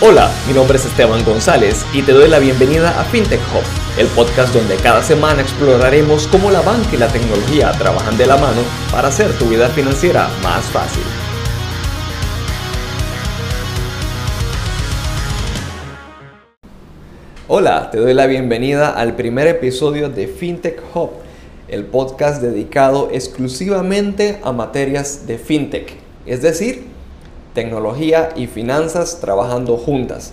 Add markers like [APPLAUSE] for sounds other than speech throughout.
Hola, mi nombre es Esteban González y te doy la bienvenida a FinTech Hub, el podcast donde cada semana exploraremos cómo la banca y la tecnología trabajan de la mano para hacer tu vida financiera más fácil. Hola, te doy la bienvenida al primer episodio de FinTech Hub, el podcast dedicado exclusivamente a materias de FinTech, es decir, tecnología y finanzas trabajando juntas.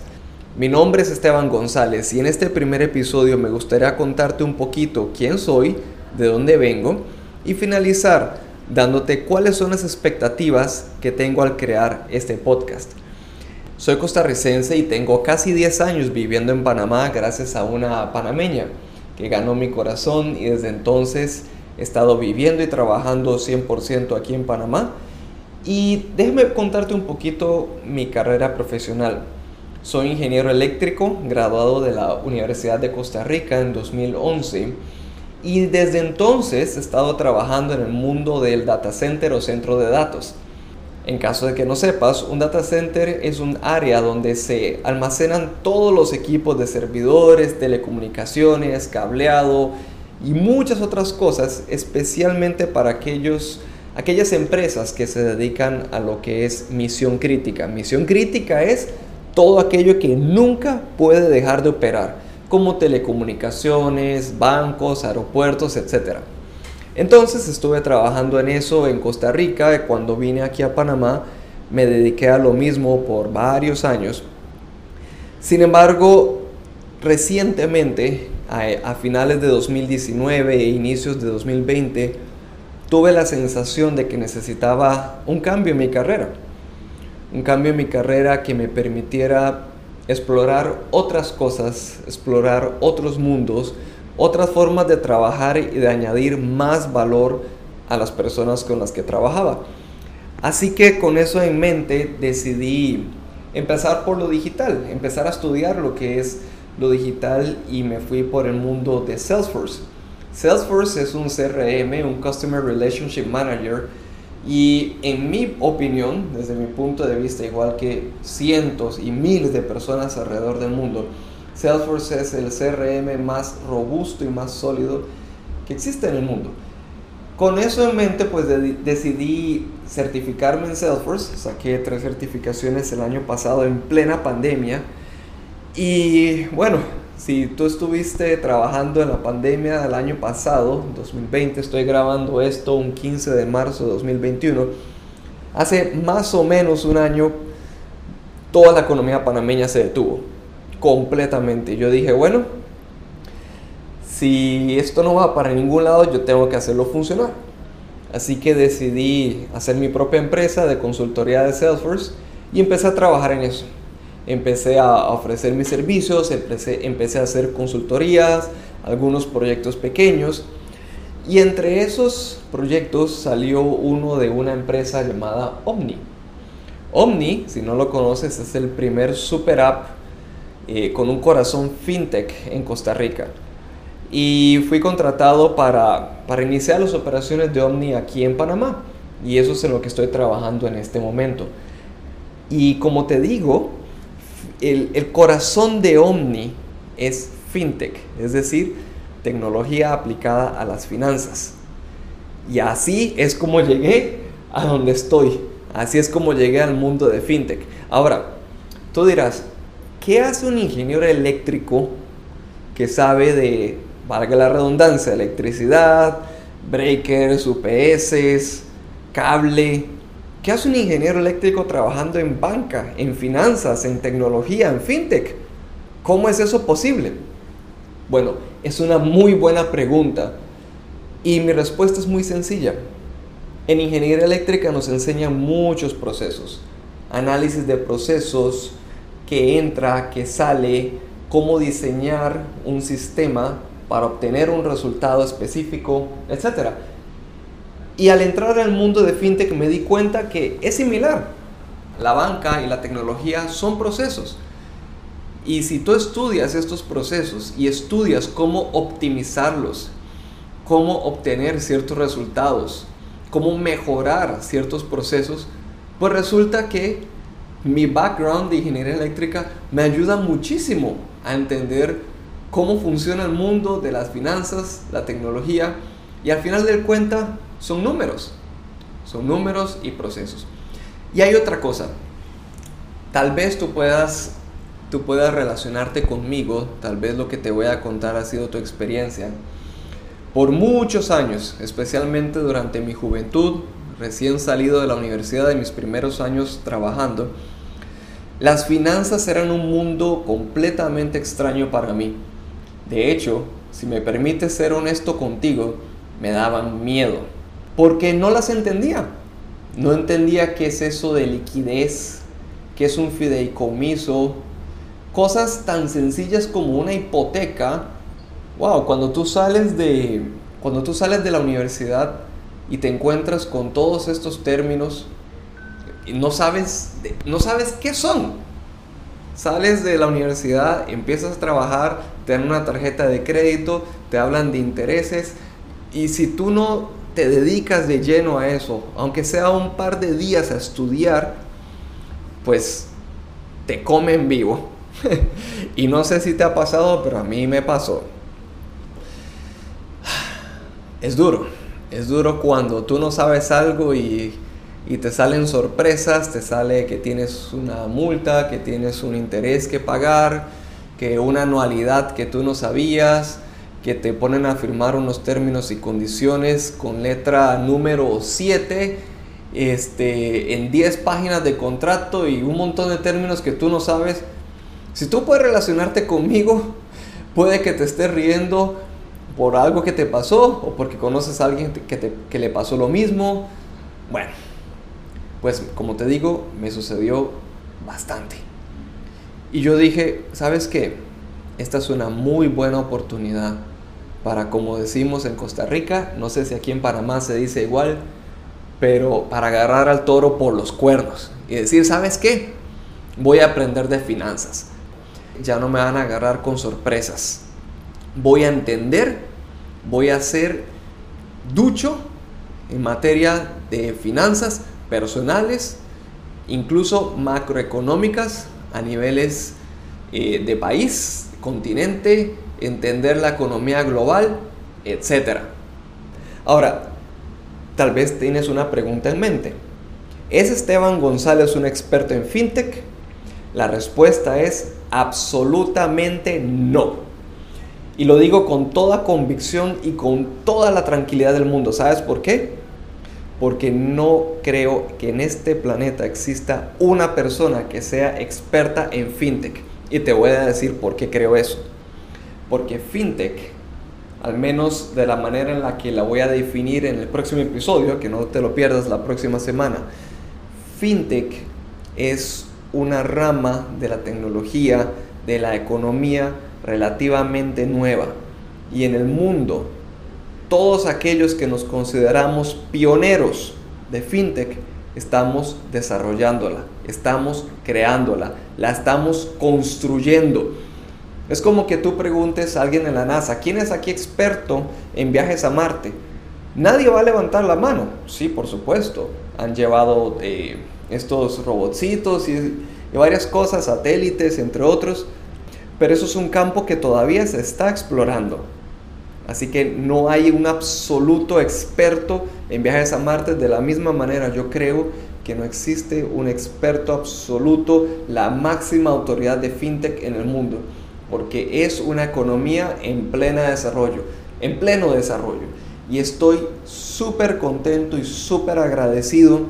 Mi nombre es Esteban González y en este primer episodio me gustaría contarte un poquito quién soy, de dónde vengo y finalizar dándote cuáles son las expectativas que tengo al crear este podcast. Soy costarricense y tengo casi 10 años viviendo en Panamá gracias a una panameña que ganó mi corazón y desde entonces he estado viviendo y trabajando 100% aquí en Panamá y déjame contarte un poquito mi carrera profesional. Soy ingeniero eléctrico, graduado de la Universidad de Costa Rica en 2011 y desde entonces he estado trabajando en el mundo del data center o centro de datos. En caso de que no sepas, un data center es un área donde se almacenan todos los equipos de servidores, telecomunicaciones, cableado y muchas otras cosas, especialmente para aquellos aquellas empresas que se dedican a lo que es misión crítica. Misión crítica es todo aquello que nunca puede dejar de operar, como telecomunicaciones, bancos, aeropuertos, etc. Entonces estuve trabajando en eso en Costa Rica cuando vine aquí a Panamá me dediqué a lo mismo por varios años. Sin embargo, recientemente, a finales de 2019 e inicios de 2020, tuve la sensación de que necesitaba un cambio en mi carrera. Un cambio en mi carrera que me permitiera explorar otras cosas, explorar otros mundos, otras formas de trabajar y de añadir más valor a las personas con las que trabajaba. Así que con eso en mente decidí empezar por lo digital, empezar a estudiar lo que es lo digital y me fui por el mundo de Salesforce. Salesforce es un CRM, un Customer Relationship Manager, y en mi opinión, desde mi punto de vista, igual que cientos y miles de personas alrededor del mundo, Salesforce es el CRM más robusto y más sólido que existe en el mundo. Con eso en mente, pues decidí certificarme en Salesforce. Saqué tres certificaciones el año pasado en plena pandemia. Y bueno, si tú estuviste trabajando en la pandemia del año pasado, 2020, estoy grabando esto un 15 de marzo de 2021, hace más o menos un año toda la economía panameña se detuvo completamente. Yo dije, bueno, si esto no va para ningún lado, yo tengo que hacerlo funcionar. Así que decidí hacer mi propia empresa de consultoría de Salesforce y empecé a trabajar en eso empecé a ofrecer mis servicios, empecé, empecé a hacer consultorías, algunos proyectos pequeños. Y entre esos proyectos salió uno de una empresa llamada Omni. Omni, si no lo conoces, es el primer super app eh, con un corazón fintech en Costa Rica. Y fui contratado para, para iniciar las operaciones de Omni aquí en Panamá. Y eso es en lo que estoy trabajando en este momento. Y como te digo, el, corazón de Omni es fintech, es decir, tecnología aplicada a las finanzas. Y así es como llegué a donde estoy. Así es como llegué al mundo de fintech. Ahora, tú dirás, ¿qué hace un ingeniero eléctrico que sabe de, valga la redundancia, electricidad, breakers, UPS, cable, ¿Qué hace un ingeniero eléctrico trabajando en banca, en finanzas, en tecnología, en fintech? ¿Cómo es eso posible? Bueno, es una muy buena pregunta y mi respuesta es muy sencilla. En ingeniería eléctrica nos enseñan muchos procesos, análisis de procesos, que entra, que sale, cómo diseñar un sistema para obtener un resultado específico, etc. Y al entrar al mundo de fintech me di cuenta que es similar. La banca y la tecnología son procesos. Y si tú estudias estos procesos y estudias cómo optimizarlos, cómo obtener ciertos resultados, cómo mejorar ciertos procesos, pues resulta que mi background de ingeniería eléctrica me ayuda muchísimo a entender cómo funciona el mundo de las finanzas, la tecnología y al final del cuenta son números, son números y procesos. Y hay otra cosa, tal vez tú puedas tú puedas relacionarte conmigo, tal vez lo que te voy a contar ha sido tu experiencia. Por muchos años, especialmente durante mi juventud, recién salido de la universidad de mis primeros años trabajando, las finanzas eran un mundo completamente extraño para mí. De hecho, si me permites ser honesto contigo, me daban miedo, porque no las entendía. No entendía qué es eso de liquidez, qué es un fideicomiso, cosas tan sencillas como una hipoteca. Wow, cuando tú sales de cuando tú sales de la universidad y te encuentras con todos estos términos y no sabes no sabes qué son. Sales de la universidad, empiezas a trabajar, te dan una tarjeta de crédito, te hablan de intereses y si tú no te dedicas de lleno a eso, aunque sea un par de días a estudiar, pues te comen vivo. [LAUGHS] y no sé si te ha pasado, pero a mí me pasó. Es duro, es duro cuando tú no sabes algo y te salen sorpresas, te sale que tienes una multa, que tienes un interés que pagar, que una anualidad que tú no sabías, que te ponen a firmar unos términos y condiciones con letra número 7 este, en 10 páginas de contrato y un montón de términos que tú no sabes si tú puedes relacionarte conmigo, puede que te estés riendo por algo que te pasó o porque conoces a alguien que, le pasó lo mismo. Bueno, pues como te digo, me sucedió bastante. Y yo dije, ¿sabes qué? Esta es una muy buena oportunidad para, como decimos en Costa Rica, no sé si aquí en Panamá se dice igual, pero para agarrar al toro por los cuernos y decir, ¿sabes qué? Voy a aprender de finanzas ya no me van a agarrar con sorpresas. Voy a entender, voy a ser ducho en materia de finanzas personales, incluso macroeconómicas a niveles eh, de país, continente, entender la economía global, etc. Ahora, tal vez tienes una pregunta en mente. ¿Es Esteban González un experto en fintech? La respuesta es absolutamente no. Y lo digo con toda convicción y con toda la tranquilidad del mundo. ¿Sabes por qué? Porque no creo que en este planeta exista una persona que sea experta en fintech. Y te voy a decir por qué creo eso. Porque fintech, al menos de la manera en la que la voy a definir en el próximo episodio, que no te lo pierdas la próxima semana, fintech es una rama de la tecnología, de la economía relativamente nueva. Y en el mundo, todos aquellos que nos consideramos pioneros de fintech, estamos desarrollándola, estamos creándola, la estamos construyendo. Es como que tú preguntes a alguien en la NASA, ¿quién es aquí experto en viajes a Marte? Nadie va a levantar la mano. Sí, por supuesto. Han llevado eh, estos robotcitos y, varias cosas, satélites, entre otros, pero eso es un campo que todavía se está explorando. Así que no hay un absoluto experto en viajes a Marte. De la misma manera, yo creo que no existe un experto absoluto, la máxima autoridad de fintech en el mundo, porque es una economía en plena desarrollo, en pleno desarrollo. Y estoy súper contento y súper agradecido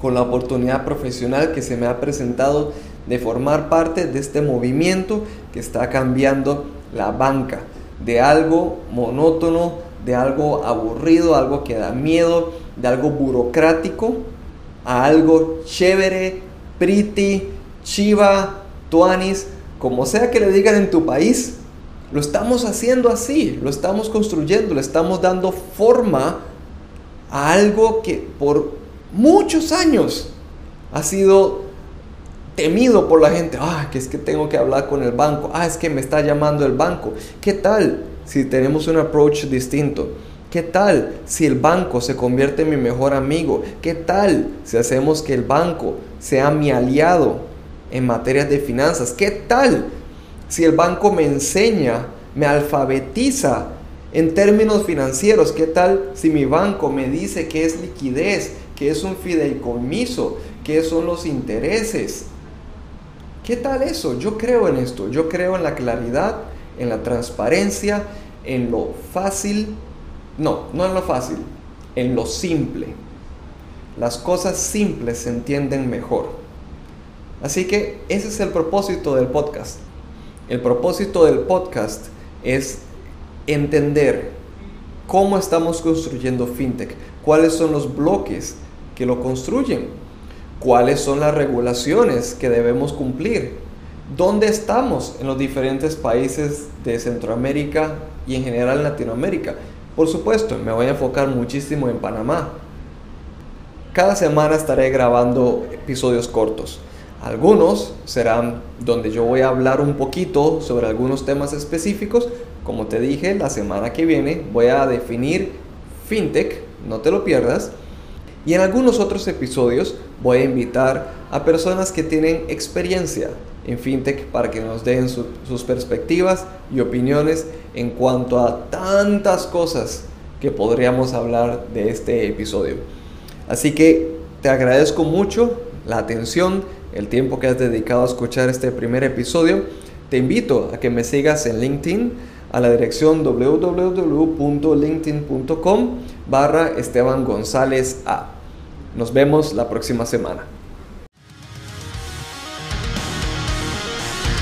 con la oportunidad profesional que se me ha presentado de formar parte de este movimiento que está cambiando la banca de algo monótono, de algo aburrido, algo que da miedo, de algo burocrático, a algo chévere, pretty, chiva, tuanis, como sea que le digan en tu país, lo estamos haciendo así, lo estamos construyendo, le estamos dando forma a algo que por muchos años ha sido temido por la gente. Ah, que es que tengo que hablar con el banco. Ah, es que me está llamando el banco. ¿Qué tal si tenemos un approach distinto? ¿Qué tal si el banco se convierte en mi mejor amigo? ¿Qué tal si hacemos que el banco sea mi aliado en materias de finanzas? ¿Qué tal si el banco me enseña, me alfabetiza en términos financieros? ¿Qué tal si mi banco me dice qué es liquidez, qué es un fideicomiso, qué son los intereses? ¿Qué tal eso? Yo creo en esto, yo creo en la claridad, en la transparencia, en lo fácil no, no en lo fácil, en lo simple. Las cosas simples se entienden mejor. Así que ese es el propósito del podcast. El propósito del podcast es entender cómo estamos construyendo FinTech, cuáles son los bloques que lo construyen, cuáles son las regulaciones que debemos cumplir, dónde estamos en los diferentes países de Centroamérica y en general en Latinoamérica, por supuesto, me voy a enfocar muchísimo en Panamá. Cada semana estaré grabando episodios cortos. Algunos serán donde yo voy a hablar un poquito sobre algunos temas específicos. Como te dije, la semana que viene voy a definir fintech, no te lo pierdas. Y en algunos otros episodios voy a invitar a personas que tienen experiencia en FinTech para que nos den sus perspectivas y opiniones en cuanto a tantas cosas que podríamos hablar de este episodio. Así que te agradezco mucho la atención, el tiempo que has dedicado a escuchar este primer episodio. Te invito a que me sigas en LinkedIn a la dirección www.linkedin.com barra Esteban González A. Nos vemos la próxima semana.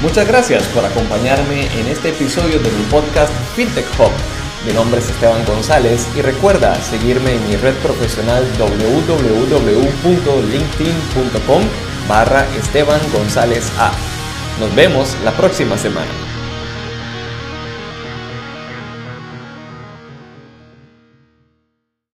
Muchas gracias por acompañarme en este episodio de mi podcast FinTech Hub. Mi nombre es Esteban González y recuerda seguirme en mi red profesional www.linkedin.com barra Esteban González A. Nos vemos la próxima semana.